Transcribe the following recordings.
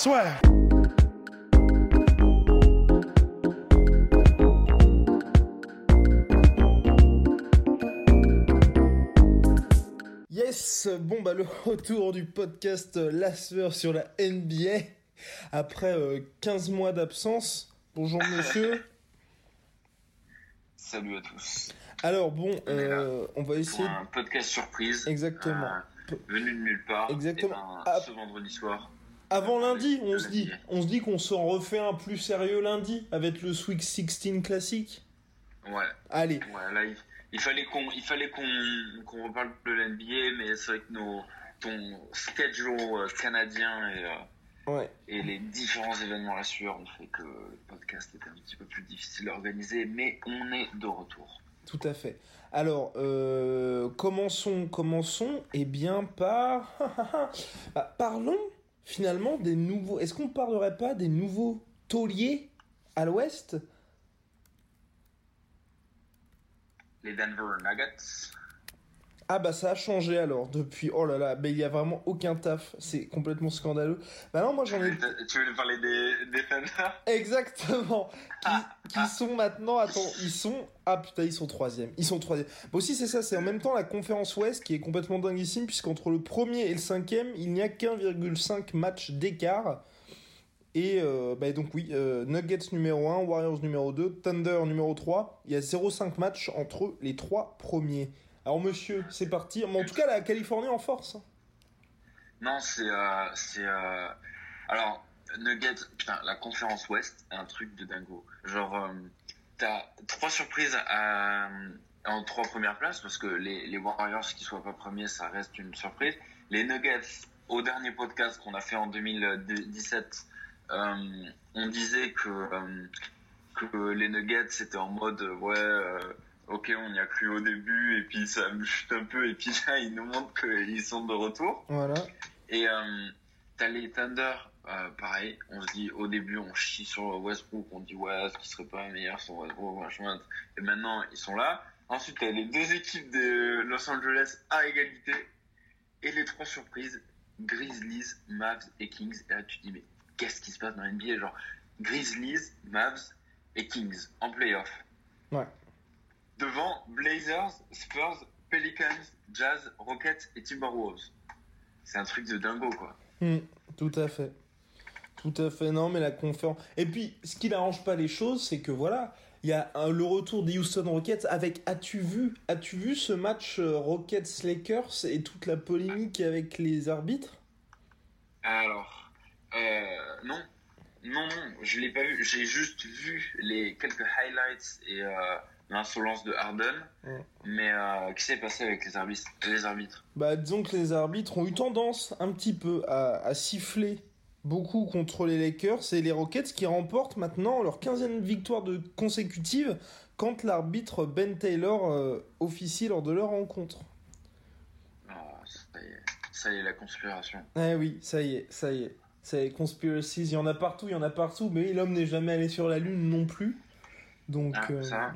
Swear. Yes, bon bah le retour du podcast La Sueur sur la NBA après euh, 15 mois d'absence. Bonjour monsieur. Salut à tous. Alors bon, On euh, on va Pour essayer. un podcast surprise. Exactement. euh, venu de nulle part. Exactement. Et ben, Ah. ce vendredi soir. Avant lundi, on se dit, on se dit qu'on s'en refait un plus sérieux lundi avec le Sweet 16 classique. Ouais. Allez, Ouais, là, il, il fallait qu'on, il fallait qu'on, qu'on reparle de l'NBA, mais c'est vrai que nos, ton schedule euh, canadien et, euh, ouais. et les différents événements à sueur ont fait que le podcast était un petit peu plus difficile à organiser, mais on est de retour. Tout à fait. Alors, euh, commençons, commençons, eh bien, par... Bah, parlons finalement des nouveaux... Est-ce qu'on ne parlerait pas des nouveaux tauliers à l'ouest? Les Denver Nuggets. Ah bah ça a changé alors depuis... Oh là là, mais il y a vraiment aucun taf, c'est complètement scandaleux. Bah non, moi j'en ai... Tu voulais parler des, des Thunder Exactement. Qui, qui sont maintenant, attends, ils sont, ah putain, ils sont troisième. Ils sont troisième. Bon aussi c'est ça, c'est en même temps la conférence Ouest qui est complètement dinguissime puisqu'entre le premier et le cinquième, il n'y a qu'1,5 match d'écart. Et euh, bah donc oui, euh, Nuggets numéro 1, Warriors numéro 2, Thunder numéro 3. Il y a 0,5 match entre les trois premiers. Alors monsieur, c'est parti. Mais en tout cas, la Californie en force. hein. Non, c'est. Euh, c'est euh, Alors, Nuggets, putain, la conférence Ouest, un truc de dingo. Genre, euh, t'as trois surprises en trois premières places, parce que les, les Warriors qui soient pas premiers, ça reste une surprise. Les Nuggets, au dernier podcast qu'on a fait en 2017, euh, on disait que, que les Nuggets c'était en mode, ouais. Ok, on y a cru au début, et puis ça me chute un peu, et puis là, ils nous montrent qu'ils sont de retour. Voilà. Et euh, t'as les Thunder, euh, pareil, on se dit au début on chie sur Westbrook, on dit ouais, ce qui serait pas meilleur sur Westbrook, machin, et maintenant ils sont là. Ensuite t'as les deux équipes de Los Angeles à égalité, et les trois surprises, Grizzlies, Mavs et Kings. Et là tu te dis mais qu'est-ce qui se passe dans la NBA Genre Grizzlies, Mavs et Kings en playoff. Ouais. Devant Blazers, Spurs, Pelicans, Jazz, Rockets et Timberwolves. C'est un truc de dingo quoi. Hmm, tout à fait. Tout à fait, non, mais la conférence. Et puis, ce qui n'arrange pas les choses, c'est que voilà, il y a un- le retour des Houston Rockets avec. As-tu vu, as-tu vu ce match euh, Rockets-Lakers et toute la polémique avec les arbitres? Alors, euh, non, non, non, je l'ai pas vu. J'ai juste vu les quelques highlights et euh, l'insolence de Harden. Ouais. Mais euh, qu'est-ce qui s'est passé avec les arbitres, les arbitres? Bah, disons que les arbitres ont eu tendance un petit peu à, à siffler beaucoup contre les Lakers et les Rockets qui remportent maintenant leur 15e victoire de consécutive quand l'arbitre Ben Taylor euh, officie lors de leur rencontre. Ah, ça y est, ça y est, la conspiration. Eh oui, ça y est, ça y est. C'est conspiracies, il y en a partout, il y en a partout, mais l'homme n'est jamais allé sur la lune non plus. Donc, Ah, euh, ça.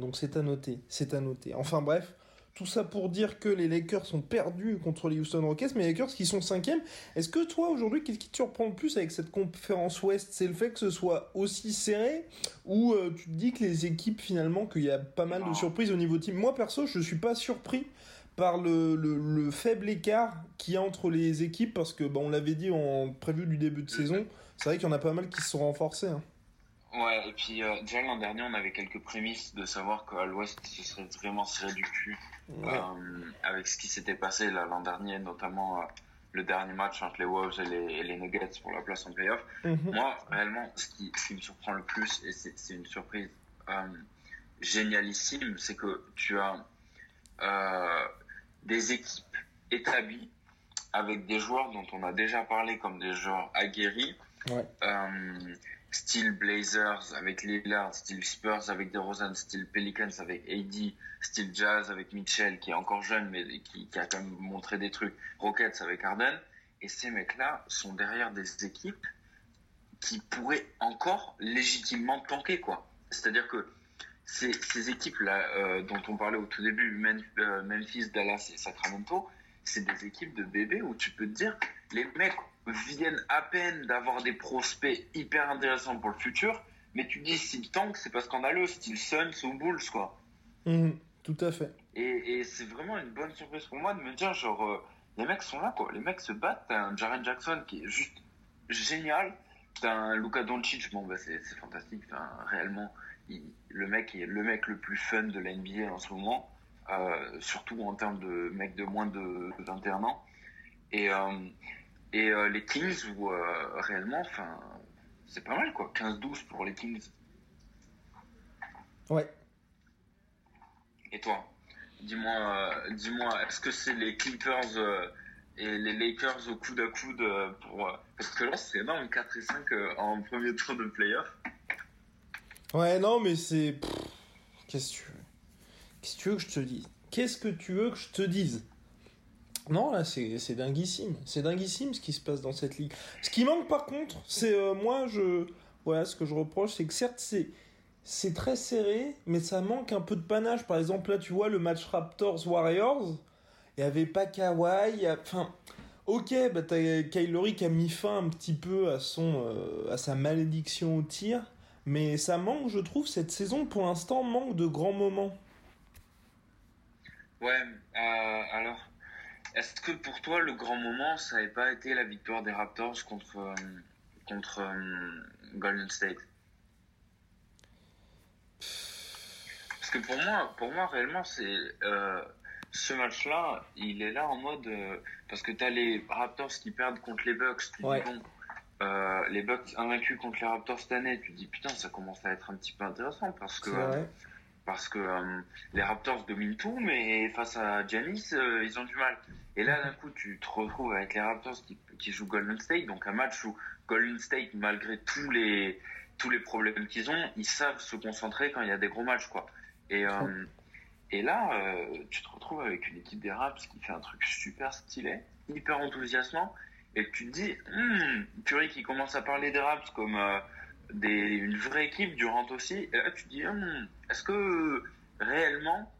Donc c'est à noter, c'est à noter. Enfin bref, tout ça pour dire que les Lakers sont perdus contre les Houston Rockets, mais les Lakers qui sont cinquièmes. Est-ce que toi aujourd'hui, qu'est-ce qui te surprend le plus avec cette conférence Ouest? C'est le fait que ce soit aussi serré, ou euh, tu te dis que les équipes finalement, qu'il y a pas mal de surprises au niveau team? Moi perso, je suis pas surpris par le, le- le faible écart qu'il y a entre les équipes, parce que bah, on l'avait dit en prévu du début de saison, c'est vrai qu'il y en a pas mal qui se sont renforcés. hein. Ouais, et puis euh, déjà l'an dernier, on avait quelques prémices de savoir qu'à l'Ouest, ce serait vraiment serré du cul. Ouais. Euh, avec ce qui s'était passé l'an dernier, notamment euh, le dernier match entre les Wolves et les, et les Nuggets pour la place en playoff. Mhm. Moi, réellement, ce qui, ce qui me surprend le plus, et c'est c'est une surprise euh, génialissime, c'est que tu as euh, des équipes établies avec des joueurs dont on a déjà parlé comme des joueurs aguerris. Ouais. Style Blazers avec Lillard, style Spurs avec DeRozan, style Pelicans avec AD, style Jazz avec Mitchell qui est encore jeune mais qui, a quand même montré des trucs, Rockets avec Harden. Et ces mecs-là sont derrière des équipes qui pourraient encore légitimement tanker quoi. C'est-à-dire que ces, équipes-là euh, dont on parlait au tout début, euh, Memphis, Dallas et Sacramento, c'est des équipes de bébés où tu peux te dire, les mecs viennent à peine d'avoir des prospects hyper intéressants pour le futur, mais tu dis s'ils tankent, c'est pas scandaleux, style Suns ou Bulls, quoi. Mhm, tout à fait. Et, et c'est vraiment une bonne surprise pour moi de me dire, genre, euh, les mecs sont là, quoi. Les mecs se battent. T'as un Jaren Jackson qui est juste génial. T'as un Luka Doncic, bon, bah, c'est c'est fantastique. Enfin, réellement, il- le mec est le mec le plus fun de la NBA en ce moment. Euh, surtout en termes de mecs de moins de 21 ans. Et, euh, et euh, les Kings, où euh, réellement, enfin, c'est pas mal, quoi. 15-12 pour les Kings. Ouais. Et toi? Dis-moi, euh, dis-moi, est-ce que c'est les Clippers et les Lakers au coude à coude pour parce que là c'est énorme 4 et 5 euh, en premier tour de playoff. Ouais, non, mais c'est. Qu'est-ce que tu veux? Qu'est-ce que tu veux que je te dise? Qu'est-ce que tu veux que je te dise? Non, là, c'est dinguissime. C'est dinguissime ce qui se passe dans cette ligue. Ce qui manque, par contre, c'est. euh, moi, je. Voilà, ce que je reproche, c'est que certes, c'est. Très serré, mais ça manque un peu de panache. Par exemple, là, tu vois le match Raptors-Warriors. Il n'y avait pas Kawhi. Enfin, ok, bah, t'as Kylori a mis fin un petit peu à, son, euh, à sa malédiction au tir. Mais ça manque, je trouve, cette saison pour l'instant manque de grands moments. Ouais, euh, alors est-ce que pour toi le grand moment ça n'avait pas été la victoire des Raptors contre euh, contre euh, Golden State? Parce que pour moi, pour moi réellement c'est euh, ce match-là, il est là en mode parce que t'as les Raptors qui perdent contre les Bucks, tu Ouais. dis bon. les Bucks invaincus contre les Raptors cette année, tu dis putain ça commence à être un petit peu intéressant parce que. Parce que euh, les Raptors dominent tout, mais face à Giannis, euh, ils ont du mal. Et là, d'un coup, tu te retrouves avec les Raptors qui, qui jouent Golden State, donc un match où Golden State, malgré tous les tous les problèmes qu'ils ont, ils savent se concentrer quand il y a des gros matchs, quoi. Et euh, et là, tu te retrouves avec une équipe des Raps qui fait un truc super stylé, hyper enthousiasmant, et tu te dis, hum, purée qui commence à parler des Raps comme des, une vraie équipe, Durant aussi, et là tu te dis, hum, est-ce que réellement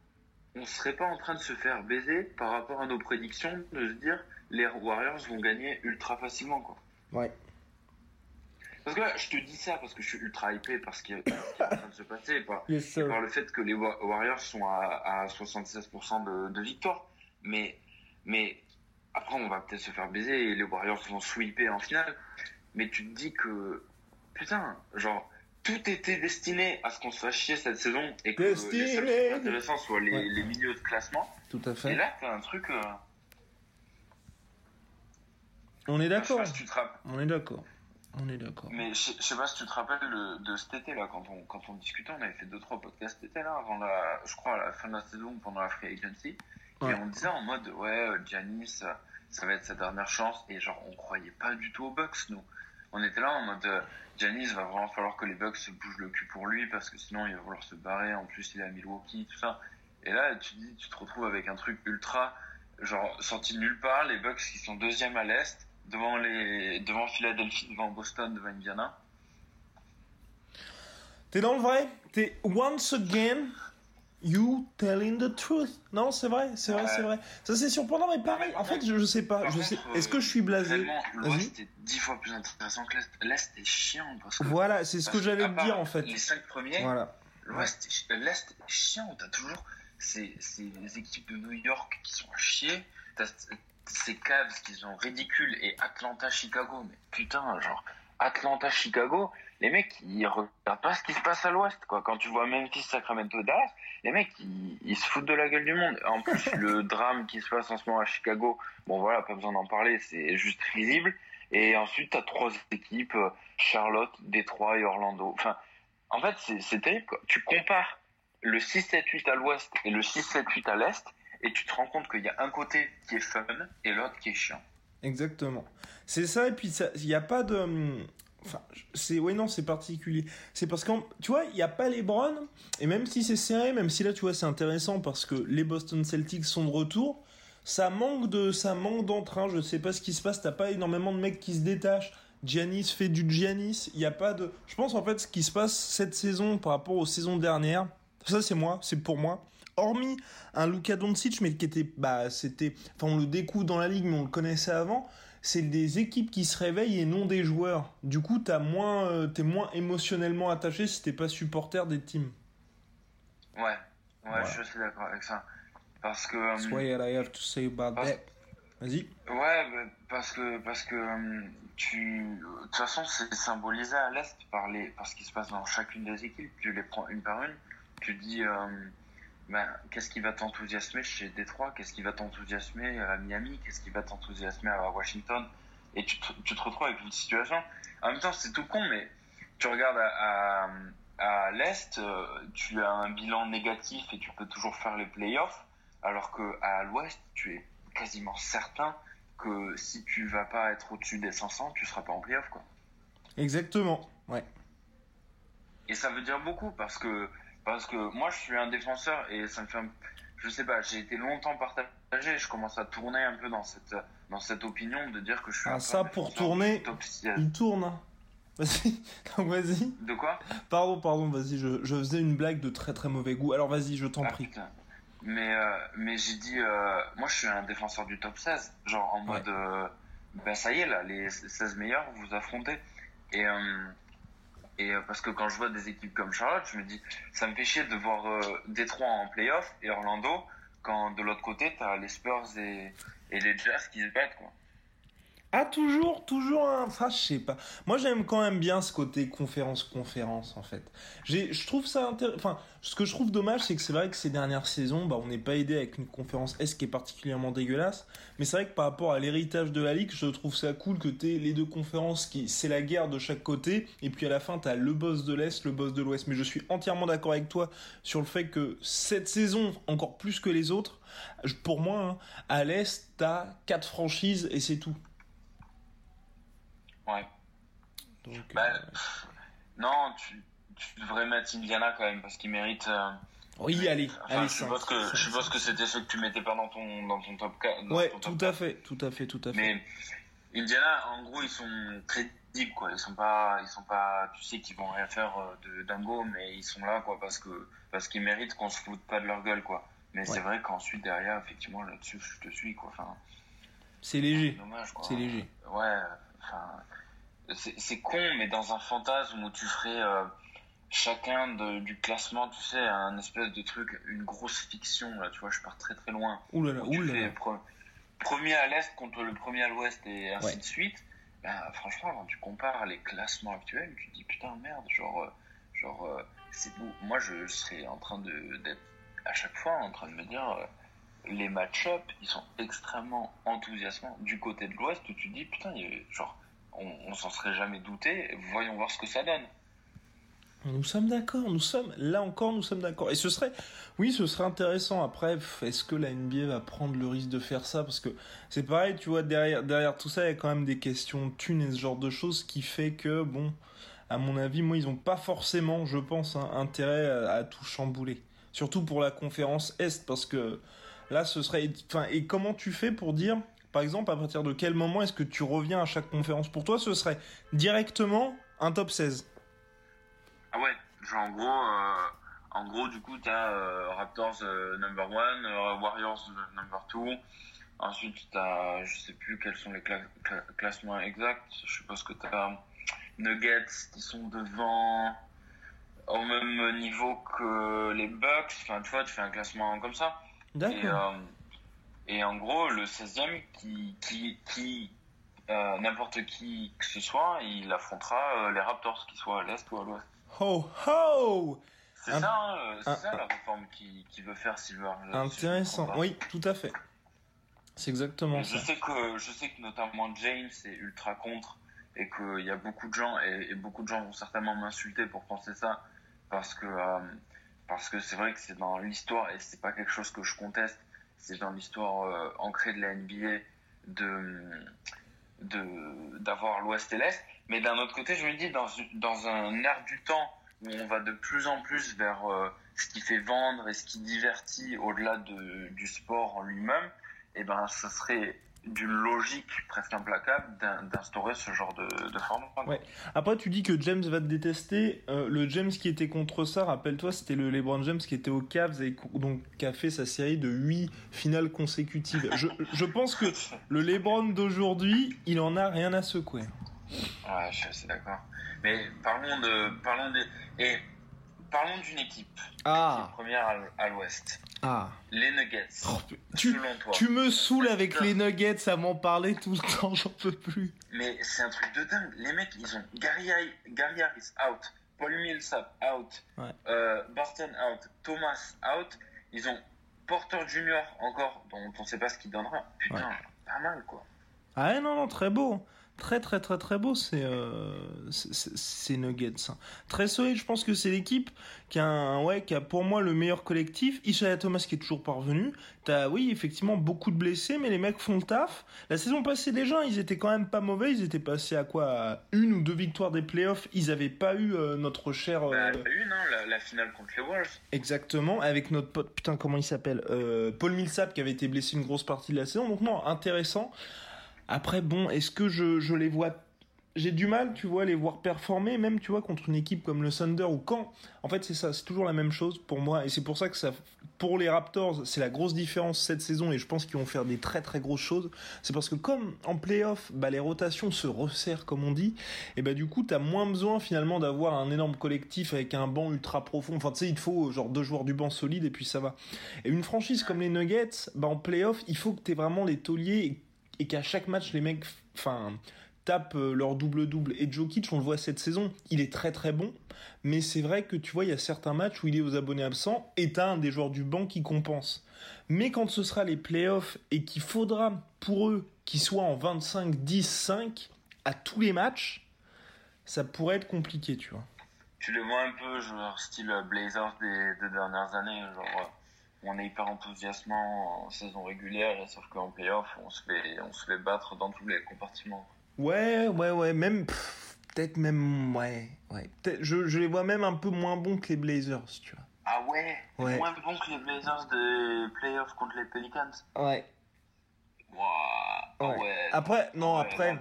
on serait pas en train de se faire baiser par rapport à nos prédictions, de se dire les Warriors vont gagner ultra facilement, quoi? Ouais. Parce que là, je te dis ça parce que je suis ultra hypé parce qu'il y a- ce qui est en train de se passer, Yes, sir. par le fait que les Wa- Warriors sont à, à 76% de, de victoire. Mais, mais après, on va peut-être se faire baiser et les Warriors vont sweeper en finale. Mais tu te dis que, putain, genre, tout était destiné à ce qu'on se fasse chier cette saison et que Destiné. les seuls trucs intéressants soient les, Ouais. les milieux de classement. Tout à Et fait. là, t'as un truc. euh, On est je sais d'accord. pas si tu te rappelles. On est d'accord. On est d'accord. Mais je, je sais pas si tu te rappelles le- de cet été là, quand on, quand on discutait, on avait fait deux trois podcasts cet été là, avant la, je crois à la fin de la saison, pendant la free agency, Ouais. et on disait en mode ouais, euh, Giannis, ça va être sa dernière chance, et genre on croyait pas du tout aux Bucks nous. On était là en mode euh, Giannis va vraiment falloir que les Bucks se bougent le cul pour lui parce que sinon il va vouloir se barrer. En plus il est à Milwaukee, tout ça. Et là tu dis, tu te retrouves avec un truc ultra genre sorti nulle part, les Bucks qui sont deuxième à l'est, devant les, devant Philadelphie, devant Boston, devant Indiana. T'es dans le vrai? T'es once again you telling the truth. Non, c'est vrai, c'est vrai, Ouais. c'est vrai. Ça c'est surprenant, mais pareil. En fait, je, je sais pas. Je sais. euh, Est-ce que je suis blasé? l'Ouest est dix fois plus intéressant que l'Est. L'Est est chiant parce que. Voilà, c'est ce que j'allais te dire en fait. Les cinq premiers, Voilà. l'Ouest, l'Est est chiant. T'as toujours ces, ces équipes de New York qui sont à chier. T'as ces Cavs qui sont ridicules et Atlanta, Chicago. Mais putain, genre Atlanta, Chicago, les mecs ils regardent pas ce qui se passe à l'Ouest quoi. Quand tu vois Memphis, Sacramento, Dallas, les mecs ils, ils se foutent de la gueule du monde. En plus le drame qui se passe en ce moment à Chicago, bon voilà, pas besoin d'en parler, c'est juste risible. Et ensuite t'as trois équipes, euh, Charlotte, Détroit et Orlando. Enfin, en fait c'est c'est terrible quoi. Tu compares le 6-7-8 à l'Ouest et le 6-7-8 à l'Est et tu te rends compte qu'il y a un côté qui est fun et l'autre qui est chiant. Exactement. C'est ça, et puis il n'y a pas de. Enfin, c'est. Oui, non, c'est particulier. C'est parce que, tu vois, il n'y a pas les Browns, et même si c'est serré, même si là, tu vois, c'est intéressant parce que les Boston Celtics sont de retour, ça manque de. Ça manque d'entrain, je sais pas ce qui se passe, t'as pas énormément de mecs qui se détachent. Giannis fait du Giannis, il n'y a pas de. Je pense en fait, ce qui se passe cette saison par rapport aux saisons dernières, ça c'est moi, c'est pour moi hormis un Luka Doncic, mais qui était, bah, c'était, enfin, on le découvre dans la ligue, mais on le connaissait avant. C'est des équipes qui se réveillent et non des joueurs. Du coup, t'as moins, euh, t'es moins émotionnellement attaché si t'es pas supporter des teams. Ouais, ouais, je suis d'accord avec ça. Parce que. That's um, what I have to say about that. Vas-y. Ouais, parce que parce que um, tu de toute façon c'est symbolisé à l'est par les par ce qui se passe dans chacune des équipes. Tu les prends une par une. Tu dis um, ben, qu'est-ce qui va t'enthousiasmer chez Détroit? Qu'est-ce qui va t'enthousiasmer à Miami? Qu'est-ce qui va t'enthousiasmer à Washington? Et tu te, tu te, retrouves avec une situation. En même temps, c'est tout con, mais tu regardes à, à, l'Est, euh, tu as un bilan négatif et tu peux toujours faire les playoffs, alors qu'à l'Ouest, tu es quasiment certain que si tu vas pas être au-dessus des 500, tu seras pas en playoff, quoi. Exactement, ouais. Et ça veut dire beaucoup parce que parce que moi, je suis un défenseur et ça me fait un... Je sais pas, j'ai été longtemps partagé. Je commence à tourner un peu dans cette, dans cette opinion de dire que je suis ah, ça pour tourner, il tourne. Hein. Vas-y, vas-y. De quoi? Pardon, pardon, vas-y, je, je, faisais une blague de très très mauvais goût. Alors vas-y, je t'en ah, prie. Mais, euh, mais j'ai dit, euh, moi je suis un défenseur du top 16. Genre en mode, euh, ben ça y est là, les 16 meilleurs, vous affrontez. Et, et euh, parce que quand je vois des équipes comme Charlotte, je me dis, ça me fait chier de voir euh, Détroit en playoff et Orlando, quand de l'autre côté, tu les Spurs et, et les Jazz qui se battent. Quoi. Ah, toujours, toujours un. Enfin, je sais pas. Moi, j'aime quand même bien ce côté conférence-conférence, en fait. J'ai, je trouve ça intéressant. Enfin, ce que je trouve dommage, c'est que c'est vrai que ces dernières saisons, bah, on n'est pas aidé avec une conférence S qui est particulièrement dégueulasse. Mais c'est vrai que par rapport à l'héritage de la Ligue, je trouve ça cool que t'aies les deux conférences qui, c'est la guerre de chaque côté. Et puis à la fin, t'as le boss de l'Est, le boss de l'Ouest. Mais je suis entièrement d'accord avec toi sur le fait que cette saison, encore plus que les autres, pour moi, hein, à l'Est, t'as quatre franchises et c'est tout. Ouais. bah, euh, non, tu, tu, devrais mettre Indiana quand même parce qu'il mérite. Euh, oui, allez, allez. Je suppose que, je suppose que c'était ce que tu mettais pas dans ton, dans ton top 4. ouais, tout à fait, tout à fait, tout à fait. Mais Indiana, en gros, ils sont crédibles, quoi. Ils sont pas, ils sont pas, tu sais qu'ils vont rien faire euh, de dingo, mais ils sont là, quoi, parce que, parce qu'ils méritent qu'on se foute pas de leur gueule, quoi. Mais c'est vrai qu'ensuite, derrière, effectivement, là-dessus, je te suis, quoi. Enfin. C'est léger. C'est léger. Ouais, enfin c'est con, mais dans un fantasme où tu ferais euh, chacun du classement, tu sais, un espèce de truc, une grosse fiction, là, tu vois, je pars très très loin. Oulala, oulala. premier à l'est contre le premier à l'ouest et ainsi de suite. Ben, franchement, quand tu compares les classements actuels, tu te dis putain merde, genre, euh, genre, euh, c'est Moi, je serais en train de d'être à chaque fois en train de me dire, les match-up, ils sont extrêmement enthousiasmants du côté de l'ouest tu te dis putain, genre on, s'en serait jamais douté. Voyons voir ce que ça donne. Nous sommes d'accord, nous sommes là encore, nous sommes d'accord. Et ce serait, oui, ce serait intéressant. Après, est-ce que la NBA va prendre le risque de faire ça? Parce que c'est pareil, tu vois, derrière, derrière tout ça, il y a quand même des questions thunes et ce genre de choses qui fait que, bon, à mon avis, moi, ils ont pas forcément, je pense, intérêt à, à, tout chambouler. Surtout pour la conférence Est, parce que là, ce serait, enfin, et comment tu fais pour dire, par exemple, à partir de quel moment est-ce que tu reviens à chaque conférence? Pour toi, ce serait directement un top 16 Ah ouais, genre en gros, euh, en gros du coup, tu as euh, Raptors euh, number 1, Warriors number 2. Ensuite, tu as, je sais plus quels sont les classements exacts. Je suppose que tu as Nuggets qui sont devant au même niveau que les Bucks. Enfin, tu vois, tu fais un classement comme ça. D'accord. Et en gros, le 16e, qui, qui, qui euh, n'importe qui que ce soit, il affrontera euh, les Raptors, qu'ils soient à l'est ou à l'ouest. Ho ho C'est ça, hein, c'est ça la réforme qu'il qui veut faire Silver. Intéressant, oui, tout à fait. C'est exactement je ça. Sais que, je sais que notamment James est ultra contre et qu'il y a beaucoup de gens, et, beaucoup de gens vont certainement m'insulter pour penser ça, parce que euh, parce que c'est vrai que c'est dans l'histoire et c'est pas quelque chose que je conteste c'est dans l'histoire euh, ancrée de la NBA d'avoir l'Ouest et l'Est. Mais d'un autre côté, je me dis dans un air du temps où on va de plus en plus vers euh, ce qui fait vendre et ce qui divertit au-delà de, du sport en lui-même, et eh ben serait d'une logique presque implacable d'instaurer ce genre de, de forme. Ouais. Après, tu dis que James va te détester. Euh, le James qui était contre ça, rappelle-toi, c'était le LeBron James qui était au Cavs et donc qui a fait sa série de 8 finales consécutives. je, je pense que le LeBron d'aujourd'hui, il en a rien à secouer. Ouais, je suis d'accord. Mais parlons de, parlons de, et parlons d'une équipe. Ah. première à l'Ouest. Ah. Les Nuggets. Oh, tu, tu me saoules avec les Nuggets à m'en parler tout le temps, j'en peux plus. Mais c'est un truc de dingue. Les mecs, ils ont Gary, Gary Harris out, Paul Millsap out, euh, Barton out, Thomas out. Ils ont Porter Junior encore, dont on sait pas ce qu'il donnera. Putain, pas mal quoi. Ah non, non, très beau. Très très très très beau c'est euh, c'est Nuggets hein. très solide je pense que c'est l'équipe qui a un, ouais qui a pour moi le meilleur collectif. Ishaya Thomas qui est toujours parvenu. T'as oui effectivement beaucoup de blessés mais les mecs font le taf. La saison passée déjà ils étaient quand même pas mauvais. Ils étaient passés à quoi? Une ou deux victoires des playoffs. Ils avaient pas eu euh, notre cher euh... bah, une hein, la, finale contre les Wolves. Exactement avec notre pote putain comment il s'appelle euh, Paul Millsap qui avait été blessé une grosse partie de la saison. Donc non intéressant après, bon, est-ce que je, les vois j'ai du mal, tu vois, les voir performer, même, tu vois, contre une équipe comme le Thunder ou quand. En fait, c'est ça, c'est toujours la même chose pour moi. Et c'est pour ça que ça, pour les Raptors, c'est la grosse différence cette saison et je pense qu'ils vont faire des très très grosses choses. C'est parce que comme en playoff, bah, les rotations se resserrent, comme on dit, et bah, du coup, t'as moins besoin finalement d'avoir un énorme collectif avec un banc ultra profond. Enfin, tu sais, il faut genre deux joueurs du banc solide et puis ça va. Et une franchise comme les Nuggets, bah, en playoff, il faut que t'aies vraiment les tauliers et qu'à chaque match les mecs enfin tapent euh, leur double-double. Et Jokic, on le voit cette saison, il est très très bon, mais c'est vrai que tu vois, il y a certains matchs où il est aux abonnés absents et t'as un des joueurs du banc qui compense. Mais quand ce sera les playoffs et qu'il faudra pour eux qu'ils soient en 25-10-5 à tous les matchs, ça pourrait être compliqué, tu vois. Tu les vois un peu, genre style Blazers des deux dernières années, genre on est hyper enthousiasmant en saison régulière, sauf qu'en playoff, on se fait, on se fait battre dans tous les compartiments. Ouais, ouais, ouais, même, peut-être même, ouais, ouais. Je, je les vois même un peu moins bons que les Blazers, tu vois. Ah ouais, ouais. Moins bons que les Blazers des playoffs contre les Pelicans? Ouais. Wow. ouais. Après, non, après.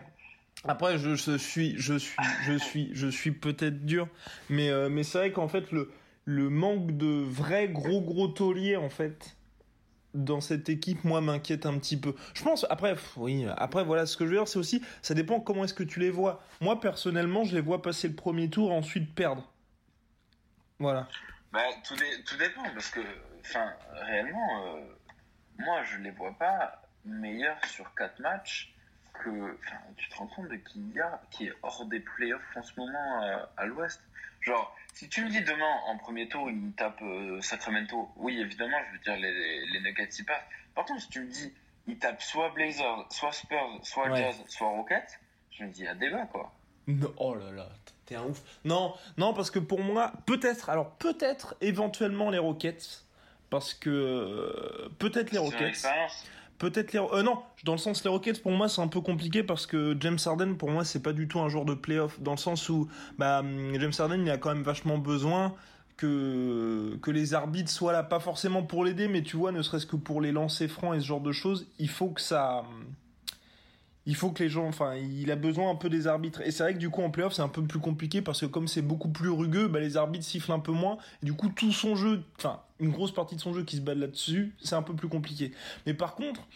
Après, je, je, suis, je suis, je suis, je suis peut-être dur, mais euh, mais c'est vrai qu'en fait le le manque de vrais gros gros tauliers en fait dans cette équipe moi m'inquiète un petit peu. Je pense après oui, après voilà ce que je veux dire c'est aussi ça dépend comment est-ce que tu les vois. Moi personnellement, je les vois passer le premier tour ensuite perdre. Voilà. Bah tout, dépend parce que enfin réellement euh, moi je les vois pas meilleurs sur quatre matchs que tu te rends compte de qui y a qui est hors des playoffs en ce moment euh, à l'ouest. Genre, si tu me dis demain, en premier tour, il tape euh, Sacramento, oui, évidemment, je veux dire, les, les Nuggets y passent. Par contre, si tu me dis, il tape soit Blazers, soit Spurs, soit Jazz, soit Rockets, je me dis, il y a débat, quoi. Oh là là, t'es un ouf. Non, non, parce que pour moi, peut-être, alors peut-être éventuellement les Rockets, parce que euh, peut-être les Rockets. Peut-être les euh, non, dans le sens les Rockets pour moi c'est un peu compliqué parce que James Harden pour moi c'est pas du tout un joueur de playoff dans le sens où bah James Harden il a quand même vachement besoin que que les arbitres soient là pas forcément pour l'aider mais tu vois ne serait-ce que pour les lancer francs et ce genre de choses, il faut que ça il faut que les gens, enfin, il a besoin un peu des arbitres. Et c'est vrai que du coup en playoff c'est un peu plus compliqué parce que comme c'est beaucoup plus rugueux, bah, les arbitres sifflent un peu moins. Du coup tout son jeu, enfin une grosse partie de son jeu qui se bat là-dessus, c'est un peu plus compliqué. Mais par contre,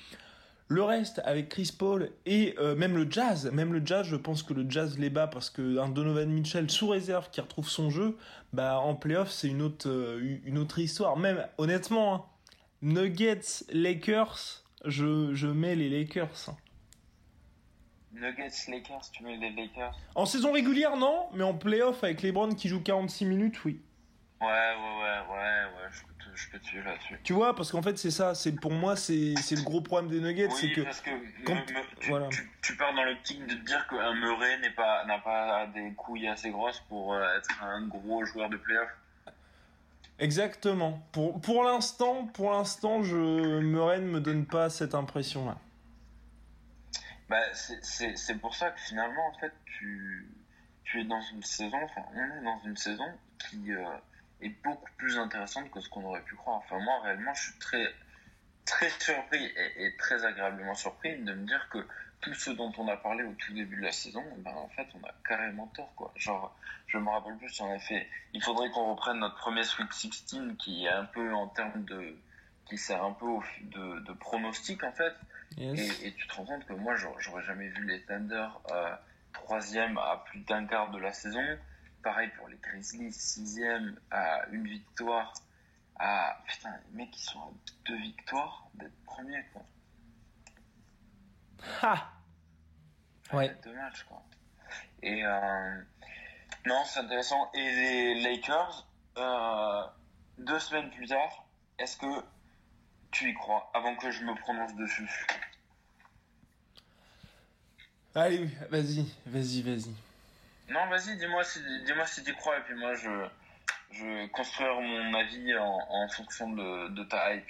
le reste avec Chris Paul et euh, même le Jazz, même le Jazz, je pense que le Jazz les bat parce que un Donovan Mitchell sous réserve qui retrouve son jeu, bah en playoff c'est une autre euh, une autre histoire. Même honnêtement, hein, Nuggets, Lakers, je je mets les Lakers. Nuggets, Lakers, tu mets les Lakers En saison régulière, non, mais en playoff avec LeBron qui joue 46 minutes, oui. Ouais, ouais, ouais, ouais, ouais, je peux te, je peux te suivre là-dessus. Tu vois, parce qu'en fait, c'est ça, c'est pour moi, c'est le gros problème des Nuggets, oui, c'est que. Parce que tu, voilà. tu, pars dans l'optique de te dire qu'un Murray n'a pas, pas des couilles assez grosses pour euh, être un gros joueur de playoff. Exactement. Pour, pour l'instant, pour l'instant, je Murray ne me donne pas cette impression-là. Bah, c'est pour ça que finalement, en fait, tu, tu es dans une saison, enfin, on est dans une saison qui euh, est beaucoup plus intéressante que ce qu'on aurait pu croire. Enfin, moi, réellement, je suis très, très surpris et, très agréablement surpris de me dire que tout ce dont on a parlé au tout début de la saison, ben, en fait, on a carrément tort, quoi. Genre, je me rappelle plus, en effet, il faudrait qu'on reprenne notre premier Sweet 16 qui est un peu en termes de, qui sert un peu de, de pronostic, en fait. Et, tu te rends compte que moi, j'aurais jamais vu les Thunder euh, troisième à plus d'un quart de la saison. Pareil pour les Grizzlies, sixième à une victoire. À... Putain, les mecs, ils sont à deux victoires d'être premiers, quoi. Ha Ouais. Deux matchs, quoi. Et euh... non, c'est intéressant. Et les Lakers, euh... deux semaines plus tard, est-ce que tu y crois avant que je me prononce dessus? Allez, vas-y, vas-y, vas-y. Non, vas-y, dis-moi si, dis-moi si tu y crois et puis moi je, je construire mon avis en, fonction de, de ta hype.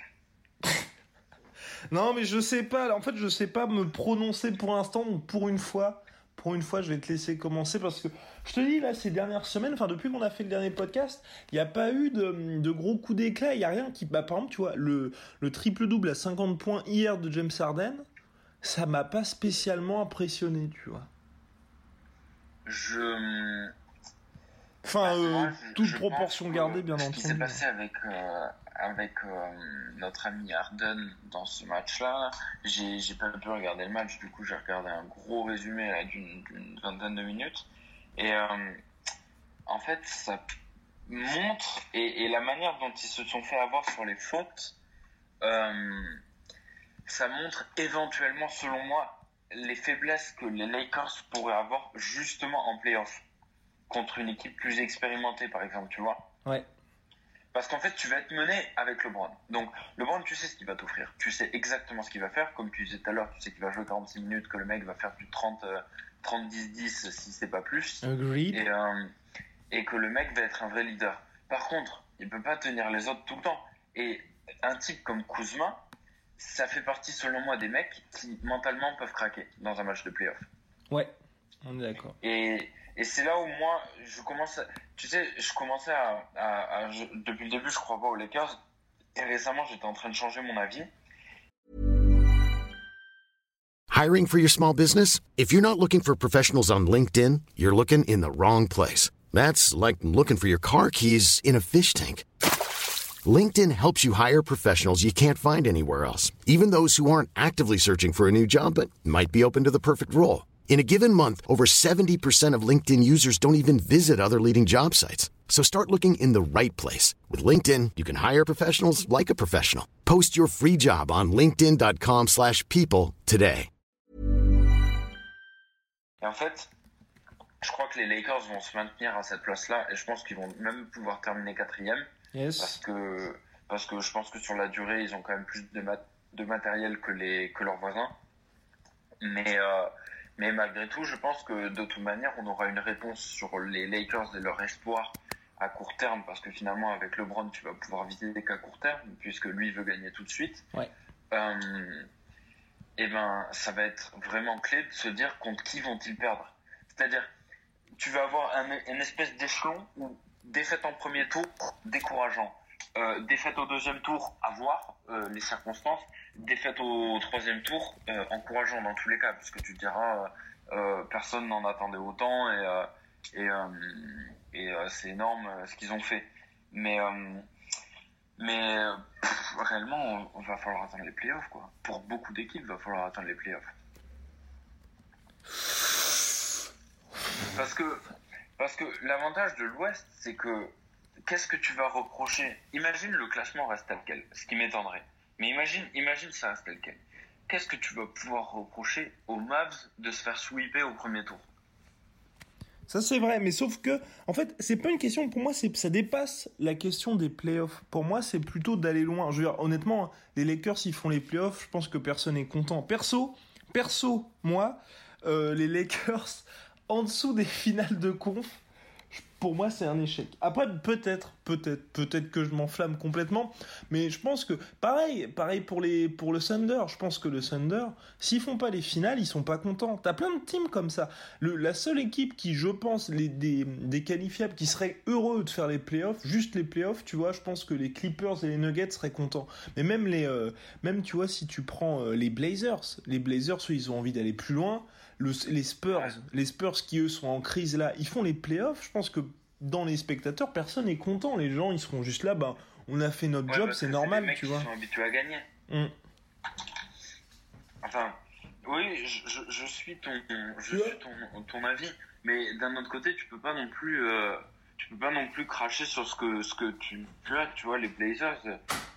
non, mais je sais pas. En fait, je sais pas me prononcer pour l'instant. Donc, pour une fois, pour une fois, je vais te laisser commencer parce que je te dis là, ces dernières semaines, enfin depuis qu'on a fait le dernier podcast, il n'y a pas eu de, gros coups d'éclat. Il y a rien qui, bah, par exemple, tu vois, le, le triple double à 50 points hier de James Harden, ça m'a pas spécialement impressionné, tu vois. Je Enfin, euh, toute proportion gardée, bien entendu. Ce qui s'est passé avec, euh, avec euh, notre ami Harden dans ce match-là, j'ai, j'ai pas pu regarder le match, du coup j'ai regardé un gros résumé d'une, vingtaine de minutes. Et en fait, ça montre, et, et, la manière dont ils se sont fait avoir sur les fautes, ça montre éventuellement, selon moi, les faiblesses que les Lakers pourraient avoir justement en playoff contre une équipe plus expérimentée, par exemple, tu vois. Ouais. Parce qu'en fait, tu vas être mené avec LeBron. Donc, LeBron, tu sais ce qu'il va t'offrir. Tu sais exactement ce qu'il va faire. Comme tu disais tout à l'heure, tu sais qu'il va jouer 46 minutes, que le mec va faire du 30, 30-10-10 euh, si c'est pas plus. Agreed. Et, euh, et que le mec va être un vrai leader. Par contre, il peut pas tenir les autres tout le temps. Et un type comme Kuzma, ça fait partie, selon moi, des mecs qui mentalement peuvent craquer dans un match de playoff. Ouais, on est d'accord. Et, et c'est là où moi, je commence, tu sais, je commençais à, depuis le début, je crois pas aux Lakers. Et récemment, j'étais en train de changer mon avis. Hiring for your small business? If you're not looking for professionals on LinkedIn, you're looking in the wrong place. That's like looking for your car keys in a fish tank. LinkedIn helps you hire professionals you can't find anywhere else, even those who aren't actively searching for a new job but might be open to the perfect role. In a given month, over 70% of LinkedIn users don't even visit other leading job sites. So start looking in the right place. With LinkedIn, you can hire professionals like a professional. Post your free job on linkedin.com slash people today. En fait, je crois que les Lakers vont se maintenir à cette place-là et je pense qu'ils vont même pouvoir terminer quatrième. Parce que parce que je pense que sur la durée, ils ont quand même plus de, de matériel que les que leurs voisins. Mais euh, mais malgré tout, je pense que de toute manière, on aura une réponse sur les Lakers et leur espoir à court terme, parce que finalement, avec LeBron, tu vas pouvoir viser qu'à court terme, puisque lui veut gagner tout de suite. Ouais. Euh, et ben, ça va être vraiment clé de se dire contre qui vont-ils perdre. C'est-à-dire, tu vas avoir un, une espèce d'échelon où défaite en premier tour, décourageant. Euh, défaite au deuxième tour, à voir euh, les circonstances. Défaite au troisième tour, euh, encourageant dans tous les cas, puisque tu diras personne n'en attendait autant et, et, c'est énorme ce qu'ils ont fait. Mais mais réellement, on, va falloir attendre les playoffs quoi. Pour beaucoup d'équipes, il va falloir attendre les playoffs. Parce que parce que l'avantage de l'Ouest, c'est que qu'est-ce que tu vas reprocher? Imagine le classement reste tel quel, ce qui m'étonnerait. Mais imagine, imagine ça reste tel quel. Qu'est-ce que tu vas pouvoir reprocher aux Mavs de se faire sweeper au premier tour? Ça c'est vrai, mais sauf que, en fait, c'est pas une question, pour moi, ça dépasse la question des playoffs. Pour moi, c'est plutôt d'aller loin. Je veux dire, honnêtement, les Lakers, s'ils font les playoffs, je pense que personne n'est content. Perso, perso, moi, euh, les Lakers, en dessous des finales de conf, pour moi, c'est un échec. Après, peut-être, peut-être, peut-être que je m'enflamme complètement, mais je pense que pareil, pareil pour les, pour le Thunder. Je pense que le Thunder, s'ils font pas les finales, ils sont pas contents. T'as plein de teams comme ça. Le, la seule équipe qui, je pense, les, des, des qualifiables, qui serait heureux de faire les playoffs, juste les playoffs, tu vois, je pense que les Clippers et les Nuggets seraient contents. Mais même les, euh, même tu vois, si tu prends euh, les Blazers, les Blazers, eux, ils ont envie d'aller plus loin. Le, les Spurs, les Spurs qui eux sont en crise là, ils font les playoffs. Je pense que dans les spectateurs, personne n'est content. Les gens, ils seront juste là, ben, on a fait notre Ouais, job, c'est normal, mecs tu vois. sont habitués à gagner. Mm. Enfin, oui, je, je, je suis ton, je Ouais. suis ton, ton avis, mais d'un autre côté, tu peux pas non plus, euh, tu peux pas non plus cracher sur ce que, ce que tu, tu as, tu vois, les Blazers.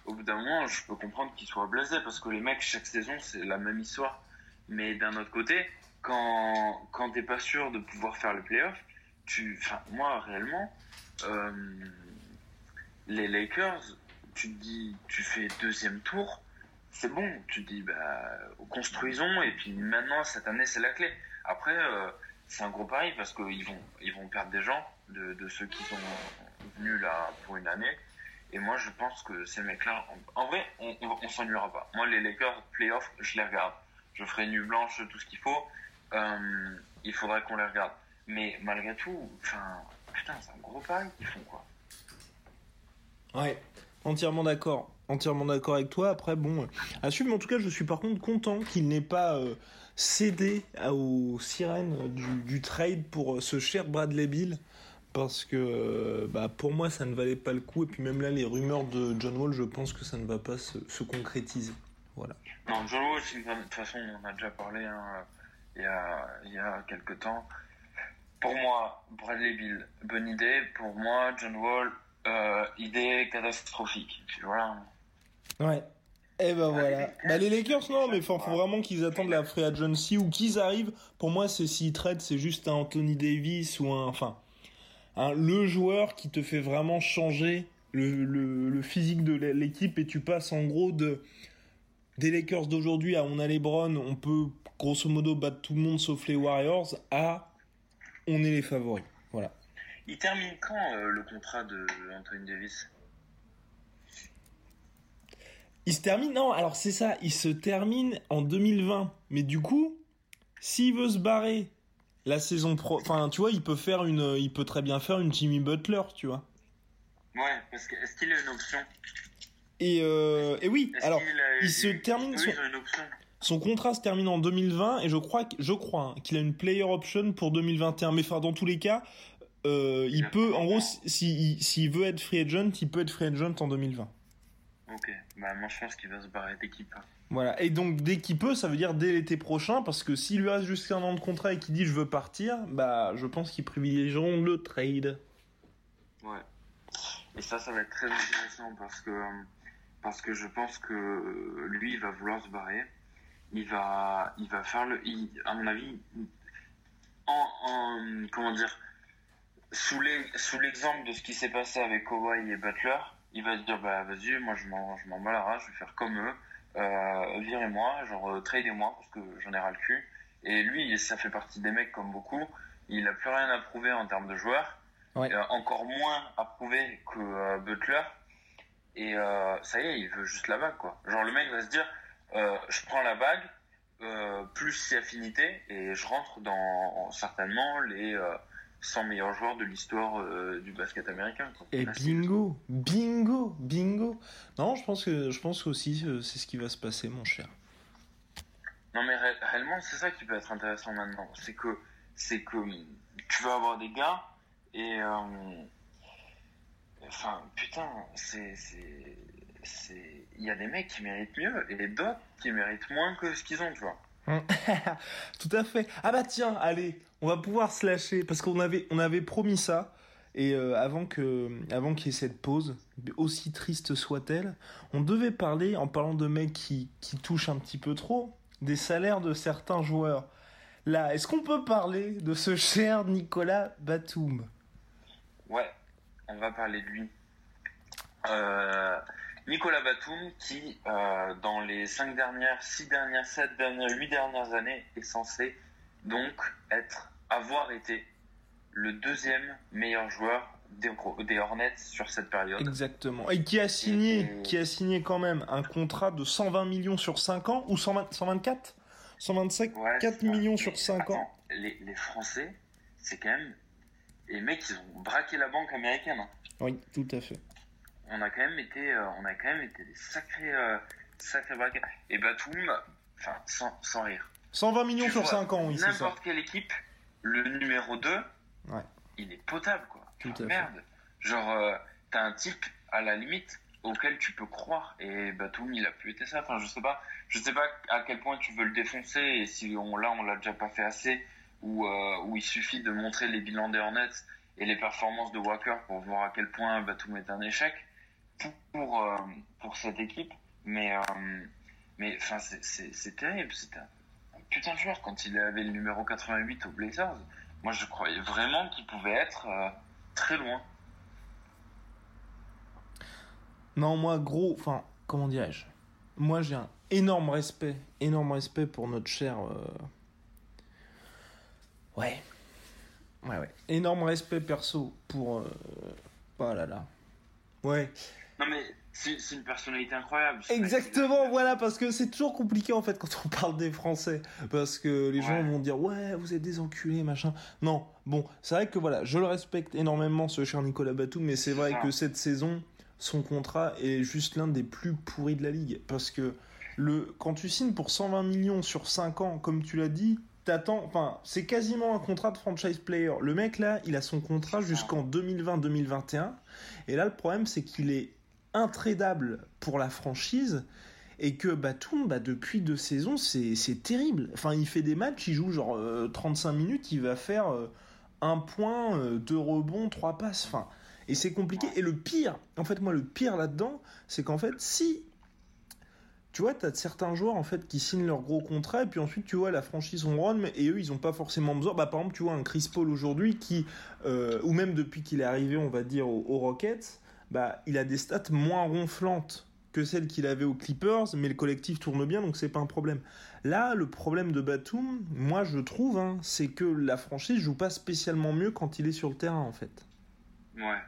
Au bout d'un moment, je peux comprendre qu'ils soient blasés parce que les mecs, chaque saison, c'est la même histoire. Mais d'un autre côté, quand, quand t'es pas sûr de pouvoir faire le playoff, tu, moi, réellement, euh, les Lakers, tu te dis, tu fais deuxième tour, c'est bon. Tu te dis, bah, construisons et puis maintenant, cette année, c'est la clé. Après, euh, c'est un gros pari parce qu'ils vont, ils vont perdre des gens de, de ceux qui sont venus là pour une année. Et moi, je pense que ces mecs-là, en, en vrai, on, on, on s'ennuiera pas. Moi, les Lakers, playoff, je les regarde. Je ferai nuit blanche, tout ce qu'il faut. Euh, il faudrait qu'on les regarde. Mais malgré tout, enfin, putain, c'est un gros pari qu'ils font, quoi. Ouais, entièrement d'accord. Entièrement d'accord avec toi. Après, bon, à suivre. Mais en tout cas, je suis par contre content qu'il n'ait pas euh, cédé à- aux sirènes du, du trade pour euh, ce cher Bradley Bill. Parce que bah, pour moi, ça ne valait pas le coup. Et puis même là, les rumeurs de John Wall, je pense que ça ne va pas se, se concrétiser. Voilà. Non, John Wall, c'est une- de toute façon, on en a déjà parlé hein, il, y a, il y a quelques temps. Pour moi, Bradley Bill, bonne idée. Pour moi, John Wall, euh, idée catastrophique. Voilà. Ouais. Et ben voilà. les Bah, les Lakers, non, mais faut, faut vraiment qu'ils attendent la free agency ou qu'ils arrivent. Pour moi, c'est s'ils traitent, c'est juste un Anthony Davis ou un, enfin, un, le joueur qui te fait vraiment changer le, le, le physique de l'équipe et tu passes en gros de, des Lakers d'aujourd'hui à on a les Browns, on peut grosso modo battre tout le monde sauf les Warriors à on est les favoris. Voilà. Il termine quand euh, le contrat de Anthony Davis? Il se termine, non, alors c'est ça, il se termine en 2020. Mais du coup, s'il veut se barrer la saison pro, enfin, tu vois, il peut faire une, il peut très bien faire une Jimmy Butler, tu vois. Ouais, parce que est-ce qu'il a une option? Et, euh, et oui, alors, qu'il a- il se termine son- une option? Son contrat se termine en 2020 et je crois, que- je crois hein, qu'il a une player option pour 2021. Mais enfin, dans tous les cas, euh, il peut, en gros, s'il si, s'il veut être free agent, il peut être free agent en 2020. Ok, bah moi je pense qu'il va se barrer d'équipe. hein. Voilà. Et donc, dès qu'il peut, ça veut dire dès l'été prochain, parce que s'il lui reste jusqu'à un an de contrat et qu'il dit je veux partir, bah, je pense qu'ils privilégieront le trade. Ouais. Et ça, ça va être très intéressant parce que euh, parce que je pense que euh, lui, il va vouloir se barrer. Il va il va faire le. il- à mon avis, en, en comment dire, sous l'exemple de ce qui s'est passé avec Kawhi et Butler, il va se dire bah vas-y, moi je m'en je m'en bats la race, je vais faire comme eux. Euh, virez-moi, genre euh, tradez-moi parce que j'en ai ras le cul. Et lui, ça fait partie des mecs comme beaucoup. Il a plus rien à prouver en termes de joueurs. Ouais. Euh, encore moins à prouver que euh, Butler. Et ça y est, il veut juste la bague, quoi. Genre le mec va se dire, euh, je prends la bague, euh, plus si affinité, et je rentre dans certainement les euh, 100 meilleurs joueurs de l'histoire euh, du basket américain. Quoi. Et Là, bingo, bingo, bingo. Non, je pense que, je pense aussi, c'est ce qui va se passer, mon cher. Non mais ré- réellement c'est ça qui peut être intéressant maintenant, c'est que c'est que tu vas avoir des gars et enfin putain c'est c'est il y a des mecs qui méritent mieux et d'autres qui méritent moins que ce qu'ils ont tu vois. Tout à fait. Ah bah tiens, allez, on va pouvoir se lâcher parce qu'on avait, on avait promis ça. Et euh, avant que, avant qu'il y ait cette pause, aussi triste soit-elle, on devait parler, en parlant de mecs qui, qui touchent un petit peu trop, des salaires de certains joueurs. Là, est-ce qu'on peut parler de ce cher Nicolas Batum? Ouais, on va parler de lui. Euh, Nicolas Batum qui euh, dans les 5 dernières, 6 dernières, 7 dernières, 8 dernières années est censé donc être avoir été le deuxième meilleur joueur des, des Hornets sur cette période. Exactement. Et qui a signé, Et- qui a signé quand même un contrat de 120 millions sur 5 ans ou 120 124 125 Ouais, 4 c'est ça. millions sur Mais 5 attends, ans. Les, les Français, c'est quand même. Les mecs, ils ont braqué la banque américaine. hein. Oui, tout à fait. On a quand même été, euh, on a quand même été des sacrés, euh, sacrés. Et Batum, enfin, sans, sans rire. 120 millions Tu sur vois 5 ans, oui, c'est ça. N'importe quelle équipe, le numéro 2, Ouais. il est potable, quoi. Tout. Merde. Genre, euh, t'as un type, à la limite, auquel tu peux croire. Et Batum, il a plus été ça. Enfin, je sais pas, je sais pas à quel point tu veux le défoncer et si on, là, on l'a déjà pas fait assez ou, euh, où il suffit de montrer les bilans des Hornets et les performances de Walker pour voir à quel point Batum est un échec pour, euh, pour cette équipe. Mais, euh, mais, c'est- terrible. C'est un, putain de joueur quand il avait le numéro 88 aux Blazers. Moi, je croyais vraiment qu'il pouvait être euh, très loin. Non, moi, gros, enfin, comment dirais-je? Moi, j'ai un énorme respect, énorme respect pour notre cher. Ouais. Ouais, ouais. Énorme respect perso pour. Oh là là. Ouais. Non, mais c'est une personnalité incroyable. Exactement, voilà, parce que c'est toujours compliqué en fait quand on parle des Français. Parce que les gens vont dire, ouais, vous êtes des enculés, machin. Non, bon, c'est vrai que voilà, je le respecte énormément, ce cher Nicolas Batum, mais c'est vrai ça. que cette saison, son contrat est juste l'un des plus pourris de la ligue. Parce que le, quand tu signes pour 120 millions sur 5 ans, comme tu l'as dit, t'attends, enfin, c'est quasiment un contrat de franchise player. Le mec là, il a son contrat jusqu'en 2020-2021. Et là, le problème, c'est qu'il est intradable pour la franchise et que Batum, bah, depuis deux saisons, c'est terrible. Enfin, il fait des matchs, il joue genre euh, 35 minutes, il va faire euh, un point, euh, deux rebonds, trois passes. Enfin, et c'est compliqué. Et le pire, en fait, moi, le pire là-dedans, c'est qu'en fait, si tu vois, t'as certains joueurs en fait qui signent leur gros contrat et puis ensuite tu vois la franchise on run et eux ils ont pas forcément besoin. Bah par exemple tu vois un Chris Paul aujourd'hui qui euh, ou même depuis qu'il est arrivé on va dire aux Rockets, bah il a des stats moins ronflantes que celles qu'il avait aux Clippers mais le collectif tourne bien donc c'est pas un problème. Là le problème de Batum, moi je trouve, hein, c'est que la franchise joue pas spécialement mieux quand il est sur le terrain en fait. Ouais.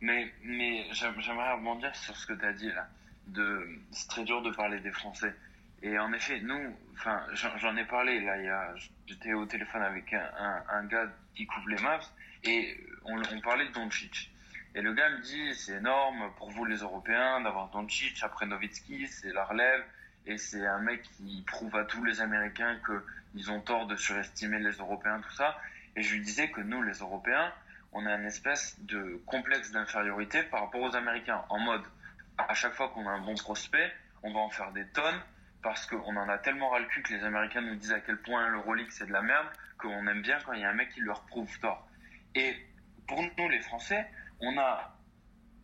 Mais, mais j'aim- j'aimerais rebondir sur ce que tu as dit là. De, c'est très dur de parler des Français. Et en effet, nous, enfin, j'en ai parlé là. A, j'étais au téléphone avec un, gars qui couvre les Mavs et on, on parlait de Doncic. Et le gars me dit, c'est énorme pour vous les Européens d'avoir Doncic après Nowitzki, c'est la relève. Et c'est un mec qui prouve à tous les Américains qu'ils ont tort de surestimer les Européens, tout ça. Et je lui disais que nous, les Européens, on a une espèce de complexe d'infériorité par rapport aux Américains. En mode, à chaque fois qu'on a un bon prospect, on va en faire des tonnes parce qu'on en a tellement ras le cul que les Américains nous disent à quel point le Rolex c'est de la merde qu'on aime bien quand il y a un mec qui leur prouve tort. Et pour nous, les Français, on a,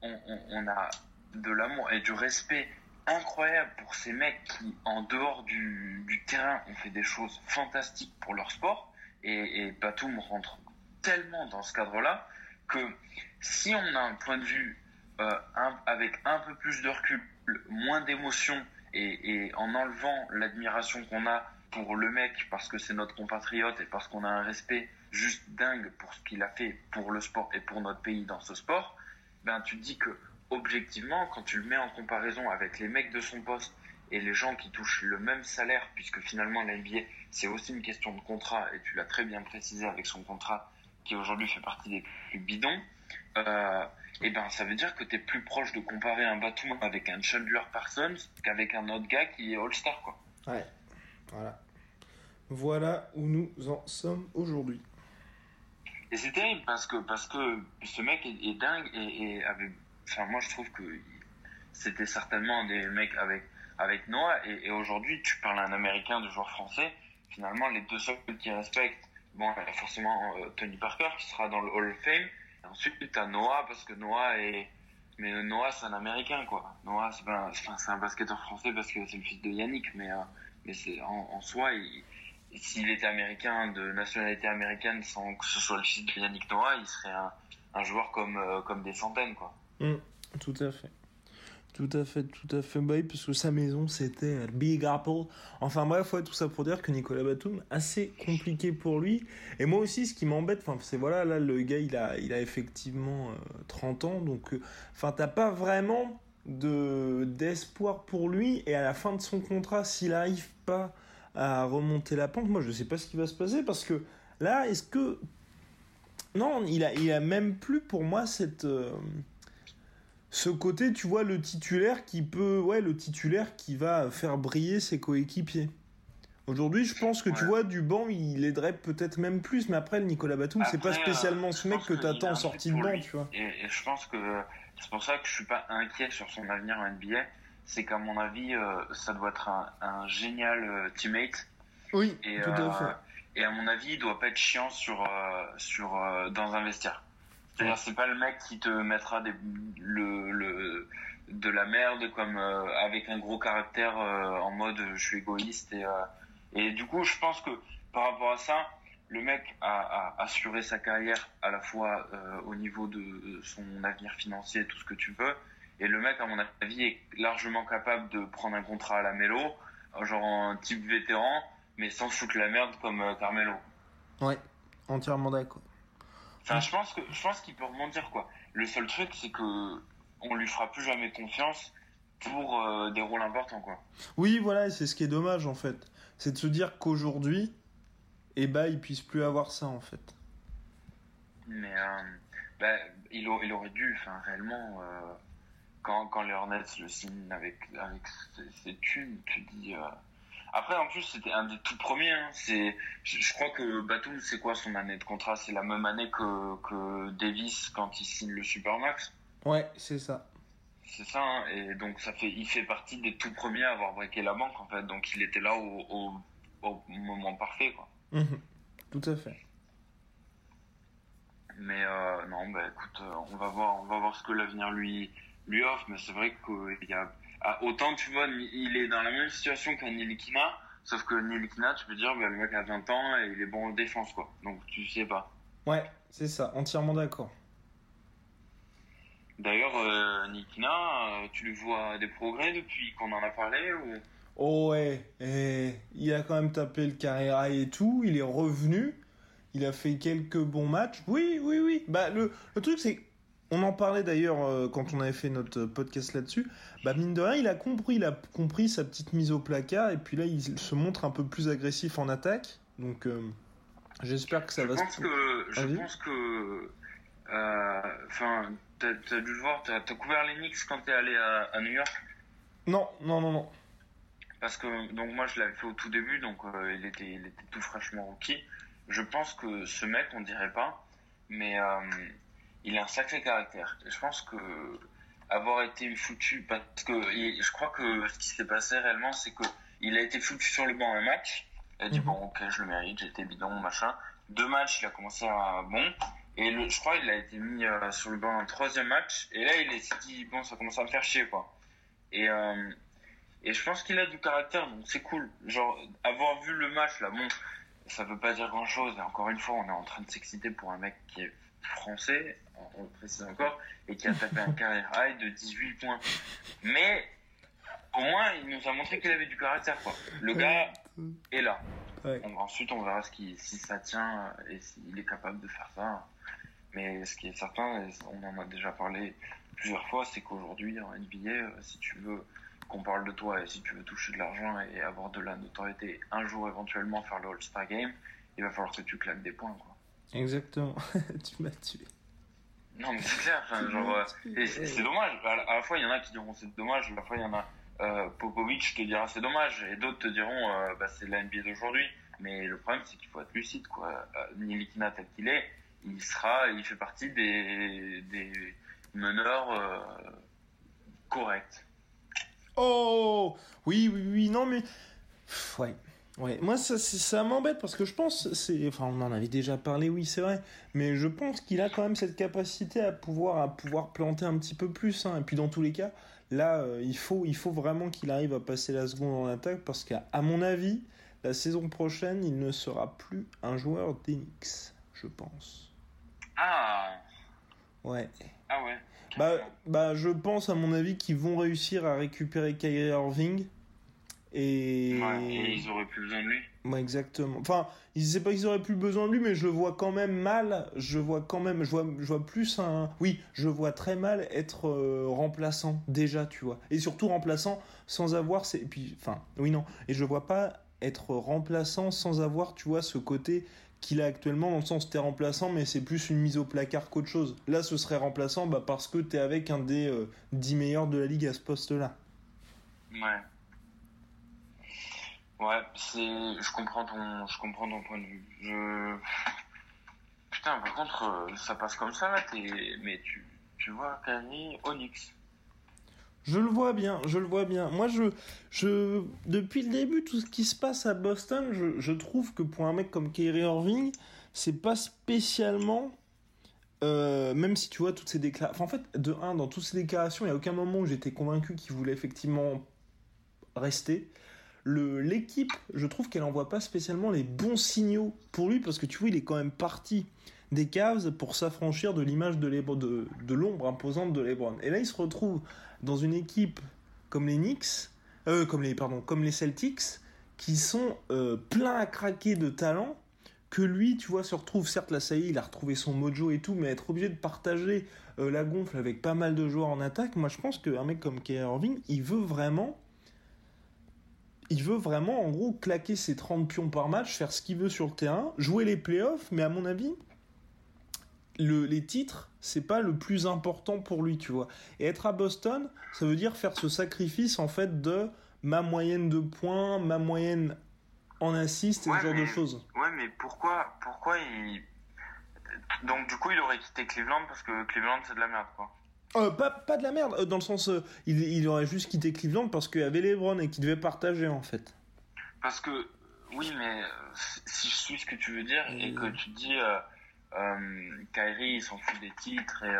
on, a de l'amour et du respect incroyable pour ces mecs qui, en dehors du, du terrain, ont fait des choses fantastiques pour leur sport. Et, Batum rentre tellement dans ce cadre-là que si on a un point de vue euh, avec un peu plus de recul, moins d'émotion et, en enlevant l'admiration qu'on a pour le mec parce que c'est notre compatriote et parce qu'on a un respect juste dingue pour ce qu'il a fait pour le sport et pour notre pays dans ce sport, ben tu dis que objectivement, quand tu le mets en comparaison avec les mecs de son poste et les gens qui touchent le même salaire, puisque finalement la NBA c'est aussi une question de contrat et tu l'as très bien précisé avec son contrat qui aujourd'hui fait partie des plus bidons, euh, et ben ça veut dire que tu es plus proche de comparer un Batum avec un Chandler Parsons qu'avec un autre gars qui est All-Star quoi. Ouais. Voilà. Voilà où nous en sommes aujourd'hui. Et c'est terrible parce que parce que ce mec est, est dingue et, et enfin moi je trouve que c'était certainement des mecs avec avec Noah et, et aujourd'hui tu parles à un Américain de joueur français, finalement les deux seuls qui respectent, bon forcément euh, Tony Parker qui sera dans le Hall of Fame, ensuite t'as Noah parce que Noah est mais Noah c'est un Américain quoi, Noah c'est un- un basketteur français parce que c'est le fils de Yannick mais euh, mais c'est en, soi s'il était américain, de nationalité américaine, sans que ce soit le fils de Yannick Noah, il serait un, joueur comme, euh, comme des centaines, quoi. Mm, tout à fait. Tout à fait, tout à fait. Bah parce que sa maison, c'était Big Apple. Enfin bref, tout ça pour dire que Nicolas Batum, assez compliqué pour lui. Et moi aussi, ce qui m'embête, c'est voilà, là, le gars, il a, il a effectivement 30 ans. Donc, enfin, t'as pas vraiment de d'espoir pour lui. Et à la fin de son contrat, s'il arrive pas à remonter la pente, moi, je sais pas ce qui va se passer. Parce que là, est-ce que... Non, il a, il a même plus pour moi cette ce côté, tu vois, le titulaire qui peut, ouais, le titulaire qui va faire briller ses coéquipiers. Aujourd'hui, je pense que tu vois, du banc, il aiderait peut-être même plus, mais après, le Nicolas Batum, c'est pas spécialement euh, ce mec que t'attends en sortie de banc, tu vois. Et, je pense que c'est pour ça que je suis pas inquiet sur son avenir en NBA. C'est qu'à mon avis, euh, ça doit être un, génial euh, teammate. Oui, tout à fait. Et à mon avis, il doit pas être chiant sur, sur, dans un vestiaire. C'est-à-dire, c'est pas le mec qui te mettra le, le, de la merde comme euh, avec un gros caractère euh, en mode je suis égoïste et, euh, et du coup, je pense que par rapport à ça, le mec a, a assuré sa carrière à la fois au niveau de son avenir financier, tout ce que tu veux, et le mec, à mon avis, est largement capable de prendre un contrat à la mélo, genre un type vétéran, mais sans foutre la merde comme Carmelo. Ouais, entièrement d'accord. Enfin, je pense que je pense qu'il peut rebondir quoi. Le seul truc, c'est que on lui fera plus jamais confiance pour euh, des rôles importants quoi. Oui, voilà, c'est ce qui est dommage en fait. C'est de se dire qu'aujourd'hui, eh ben, il puisse plus avoir ça en fait. Mais euh, bah, il, il, aurait dû, enfin réellement, euh, quand, quand les Hornets le signent avec, avec ses, thunes, tu dis après, en plus, c'était un des tout premiers. Hein. C'est, je, crois que Batum, c'est quoi son année de contrat? C'est la même année que, que Davis quand il signe le Supermax? Ouais, c'est ça. C'est ça, hein. et donc ça fait, il fait partie des tout premiers à avoir breaké la banque en fait. Donc il était là au, au, au moment parfait, quoi. Mhm. Tout à fait. Mais euh, non, bah écoute, euh, on va voir, on va voir ce que l'avenir lui lui offre. Mais c'est vrai qu'il y a autant tu vois, il est dans la même situation qu'un Nilikina, sauf que Nilikina, tu peux dire, bah, le mec a 20 ans et il est bon en défense, quoi. Donc tu sais pas. Ouais, c'est ça, entièrement d'accord. D'ailleurs, euh, Nilikina, euh, tu lui vois des progrès depuis qu'on en a parlé ou... Oh ouais, eh, il a quand même tapé le carrière et tout, il est revenu, il a fait quelques bons matchs. Oui, oui, oui. Bah le, le truc c'est on en parlait d'ailleurs euh, quand on avait fait notre podcast là-dessus. Bah mine de rien, il a compris, il a compris sa petite mise au placard et puis là il se montre un peu plus agressif en attaque. Donc euh, j'espère que ça va. se... que je pense que euh, enfin t'as as dû le voir, t'as as couvert les Knicks quand t'es allé à, New York? Non, non, non, non. Parce que donc moi je l'avais fait au tout début, donc il était il était tout fraîchement rookie. Je pense que ce mec, on dirait pas, mais il a un sacré caractère. je pense que avoir été foutu, parce que je crois que ce qui s'est passé réellement, c'est que il a été foutu sur le banc un match. Il a dit mhm. bon, ok, je le mérite, j'étais bidon, machin. Deux matchs, il a commencé à bon. Et le, je crois il a été mis euh, sur le banc un troisième match. Et là, il s'est dit bon, ça commence à me faire chier, quoi. Et euh, et je pense qu'il a du caractère, donc c'est cool. Genre avoir vu le match là, bon, ça veut pas dire grand chose. Et encore une fois, on est en train de s'exciter pour un mec qui est français, on le précise encore, et qui a tapé un carrière high de 18 points. Mais au moins, il nous a montré qu'il avait du caractère. Quoi. Le gars est là. ensuite, on verra ce qui, si ça tient et s'il est capable de faire ça. Mais ce qui est certain, on en a déjà parlé plusieurs fois, c'est qu'aujourd'hui, en NBA, euh, si tu veux qu'on parle de toi et si tu veux toucher de l'argent et avoir de la notoriété, un jour éventuellement faire le All-Star Game, il va falloir que tu claques des points. Quoi. Exactement, tu m'as tué. Non, mais c'est clair, genre, euh, c'est dommage. À la, fois, il y en a qui diront c'est dommage, à la fois, il y en a euh, Popovic te dira c'est dommage, et d'autres te diront euh, bah, c'est la NBA d'aujourd'hui. Mais le problème, c'est qu'il faut être lucide, quoi. Euh, Nilikina tel qu'il est, il sera, il fait partie des, des meneurs euh, corrects. Oh oui, oui, oui, non, mais. Ouais. Ouais, moi ça, ça m'embête parce que je pense, c'est, enfin on en avait déjà parlé, oui c'est vrai, mais je pense qu'il a quand même cette capacité à pouvoir, à pouvoir planter un petit peu plus. Hein. Et puis dans tous les cas, là euh, il, faut, il faut vraiment qu'il arrive à passer la seconde en attaque parce qu'à mon avis, la saison prochaine, il ne sera plus un joueur d'Enix, je pense. Ah Ouais. Ah ouais. Bah, bah, je pense, à mon avis, qu'ils vont réussir à récupérer Kyrie Irving. Et... Ouais, et ils auraient plus besoin de lui. Ouais, exactement. Enfin, je sais pas qu'ils auraient plus besoin de lui, mais je le vois quand même mal. Je vois quand même, je vois, je vois plus un. Oui, je vois très mal être euh, remplaçant déjà, tu vois. Et surtout remplaçant sans avoir. Et puis, enfin, oui non. Et je vois pas être remplaçant sans avoir, tu vois, ce côté qu'il a actuellement dans le sens t'es remplaçant, mais c'est plus une mise au placard qu'autre chose. Là, ce serait remplaçant, bah parce que t'es avec un des euh, 10 meilleurs de la ligue à ce poste-là. Ouais. Ouais, c'est, je comprends ton, je comprends ton point de vue. Putain, par contre, euh, ça passe comme ça mais tu, tu vois, Kyrie, Onyx. Je le vois bien, je le vois bien. Moi, je, je, depuis le début, tout ce qui se passe à Boston, je, je trouve que pour un mec comme Kyrie Irving, c'est pas spécialement, euh, même si tu vois toutes ces déclarations. Enfin, en fait, de un, dans toutes ces déclarations, il n'y a aucun moment où j'étais convaincu qu'il voulait effectivement rester. L'équipe, je trouve qu'elle envoie pas spécialement les bons signaux pour lui parce que tu vois, il est quand même parti des Cavs pour s'affranchir de l'image de, l'ombre imposante de LeBron. Et là, il se retrouve dans une équipe comme les Knicks, euh, comme les pardon, comme les Celtics, qui sont euh, pleins à craquer de talent. Que lui, tu vois, se retrouve, certes, y est, il a retrouvé son mojo et tout, mais être obligé de partager euh, la gonfle avec pas mal de joueurs en attaque, moi, je pense qu'un mec comme Kyrie Irving, il veut vraiment il veut vraiment, en gros, claquer ses 30 pions par match, faire ce qu'il veut sur le terrain, jouer les playoffs, mais à mon avis, le, les titres, c'est pas le plus important pour lui, tu vois. Et être à Boston, ça veut dire faire ce sacrifice, en fait, de ma moyenne de points, ma moyenne en assist et Ouais, ce genre mais- de choses. Ouais, mais pourquoi, pourquoi il, donc du coup, il aurait quitté Cleveland parce que Cleveland c'est de la merde, quoi. Euh, pas, pas de la merde, euh, dans le sens, euh, il, il aurait juste quitté Cleveland parce qu'il y avait LeBron et qu'il devait partager, en fait. Parce que, oui, mais si je suis ce que tu veux dire et que tu dis, euh, Kyrie, il s'en fout des titres et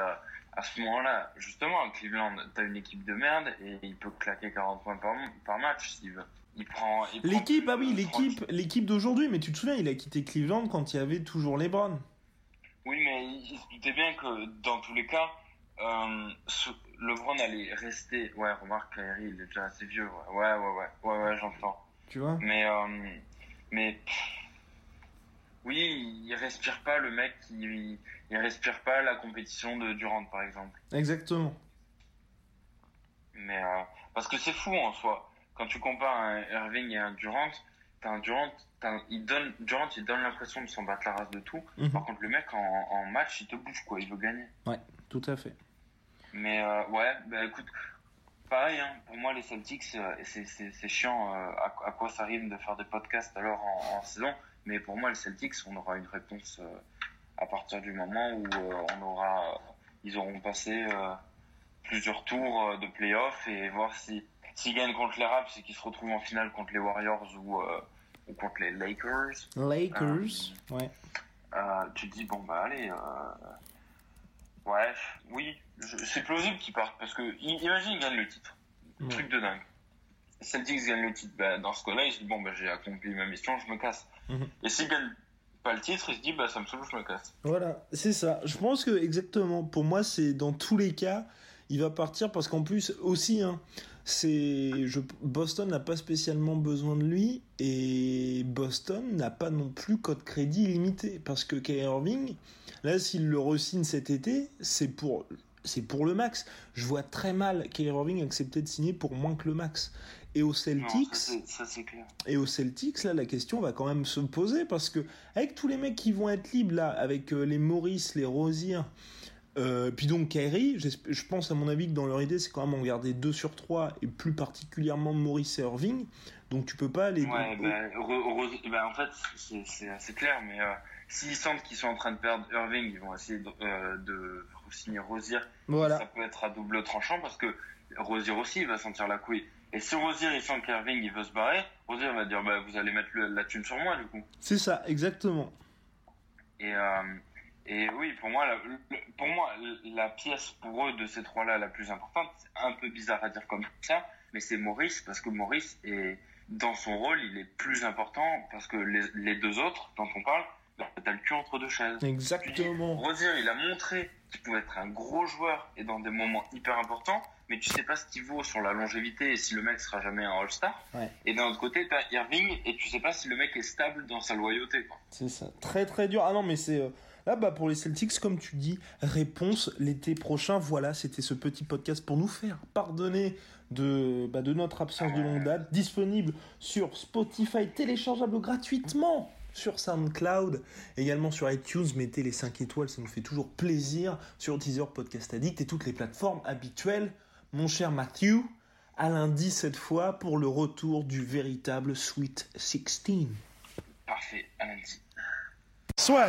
à ce moment-là, justement, à Cleveland, t'as une équipe de merde et il peut claquer 40 points par, par match s'il veut. Il prend. L'équipe, ah oui, l'équipe, l'équipe d'aujourd'hui, mais tu te souviens, il a quitté Cleveland quand il y avait toujours LeBron. Oui, mais il, il se doutait bien que dans tous les cas, euh, LeBron allait rester. Ouais, remarque, Kyrie, il est déjà assez vieux. Ouais, ouais, ouais, ouais, ouais, ouais, j'entends. Tu vois? Mais, euh, mais, pff, oui, il respire pas le mec, il, il respire pas la compétition de Durant, par exemple. Exactement. Mais, euh, parce que c'est fou en soi. Quand tu compares un Irving et un Durant, t'as un Durant, un- il donne, Durant, il donne l'impression de s'en battre la race de tout. Mhm. Par contre, le mec, en, en match, il te bouge, quoi, il veut gagner. Tout à fait. Mais euh, ouais, bah écoute, pareil, hein, pour moi les Celtics, euh, c'est chiant euh, à, à quoi ça rime de faire des podcasts alors en, en saison, mais pour moi les Celtics, on aura une réponse euh, à partir du moment où on aura, ils auront passé plusieurs tours de playoffs et voir si s'ils gagnent contre les Raps et qu'ils se retrouvent en finale contre les Warriors ou euh, ou contre les Lakers, Lakers. Ouais. euh, tu te dis bon bah allez ouais oui c'est plausible qu'ils partent parce que imagine ils gagnent le titre Ouais. truc de dingue Celtics gagnent le titre bah, dans ce cas-là ils se disent bon bah j'ai accompli ma mission je me casse Mhm. et s'ils gagnent pas le titre ils se disent bah ça me saoule je me casse Voilà, c'est ça. Je pense que exactement. Pour moi, c'est dans tous les cas, il va partir parce qu'en plus aussi, hein, c'est je, Boston n'a pas spécialement besoin de lui et Boston n'a pas non plus code crédit illimité parce que Kyrie Irving, là, s'il le re-signe cet été, c'est pour c'est pour le max. Je vois très mal Kyrie Irving accepter de signer pour moins que le max. Et aux Non, Celtics, ça, c'est- ça c'est clair et aux Celtics, là, la question va quand même se poser parce que avec tous les mecs qui vont être libres là, avec euh, les Maurice, les Rosier, euh, puis donc Kyrie, je pense à mon avis que dans leur idée, c'est quand même en garder 2 sur 3 et plus particulièrement Maurice et Irving. Donc tu peux pas les ouais bah, re- re- bah, en fait c'est clair mais euh, s'ils sentent qu'ils sont en train de perdre Irving ils vont essayer de, euh, de signer Rosier ça peut être à double tranchant parce que Rosier aussi il va sentir la couille. Et si Rosier il sent qu'Irving il veut se barrer, Rosier va dire bah vous allez mettre le- la thune sur moi du coup. C'est ça, exactement. Et euh, et oui pour moi la, pour moi la pièce pour eux de ces trois là la plus importante c'est un peu bizarre à dire comme ça mais c'est Maurice parce que Maurice est dans son rôle il est plus important parce que les, les deux autres dont on parle t'as le cul entre deux chaises. Exactement. Rosier, il a montré qu'il pouvait être un gros joueur et dans des moments hyper importants, mais tu sais pas ce qu'il vaut sur la longévité et si le mec sera jamais un All-Star. Ouais. Et d'un autre côté, t'as Irving et tu sais pas si le mec est stable dans sa loyauté. C'est ça. Très très dur. Ah non, mais c'est. euh, Là, bah, pour les Celtics, comme tu dis, réponse l'été prochain. Voilà, c'était ce petit podcast pour nous faire pardonner de, bah, de notre absence de longue date. Disponible sur Spotify, téléchargeable gratuitement sur SoundCloud, également sur iTunes. Mettez les 5 étoiles, ça nous fait toujours plaisir. Sur Teaser Podcast Addict et toutes les plateformes habituelles. Mon cher Matthew, à lundi cette fois pour le retour du véritable Sweet 16. Parfait, à lundi. Soit.